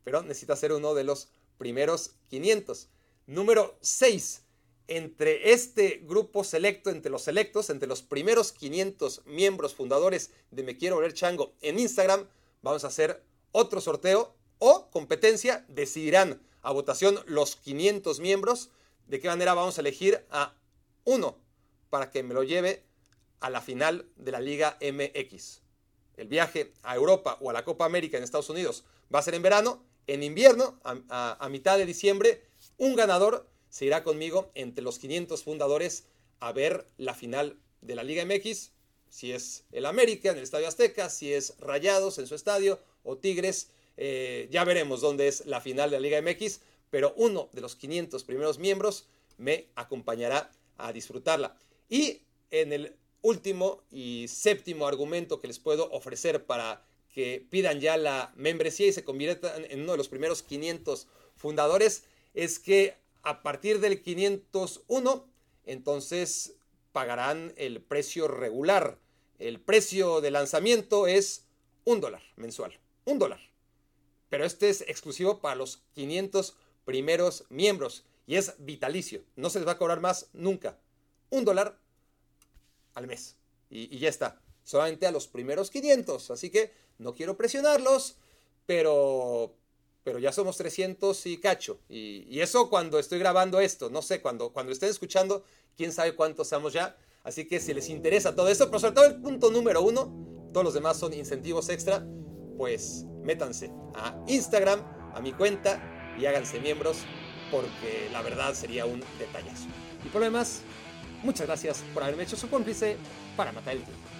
pero necesita ser uno de los primeros 500. Número 6. Entre este grupo selecto, entre los selectos, entre los primeros 500 miembros fundadores de Me Quiero Volver Chango en Instagram, vamos a hacer otro sorteo o competencia. Decidirán a votación los 500 miembros de qué manera vamos a elegir a uno para que me lo lleve a la final de la Liga MX. El viaje a Europa o a la Copa América en Estados Unidos va a ser en verano. En invierno, a, mitad de diciembre, un ganador se irá conmigo entre los 500 fundadores a ver la final de la Liga MX, si es el América en el Estadio Azteca, si es Rayados en su estadio o Tigres, eh, ya veremos dónde es la final de la Liga MX, pero uno de los 500 primeros miembros me acompañará a disfrutarla. Y en el último y séptimo argumento que les puedo ofrecer para que pidan ya la membresía y se conviertan en uno de los primeros 500 fundadores es que a partir del 501, entonces pagarán el precio regular. El precio de lanzamiento es un dólar mensual. Un dólar. Pero este es exclusivo para los 500 primeros miembros y es vitalicio. No se les va a cobrar más nunca. Un dólar al mes. Y, ya está. Solamente a los primeros 500. Así que no quiero presionarlos, pero pero ya somos 300 y cacho. Y, eso cuando estoy grabando esto, no sé, cuando, cuando estén escuchando, quién sabe cuántos somos ya. Así que si les interesa todo esto, pero sobre todo el punto número uno, todos los demás son incentivos extra, pues métanse a Instagram, a mi cuenta y háganse miembros, porque la verdad sería un detallazo. Y por lo demás, muchas gracias por haberme hecho su cómplice para matar el tiempo.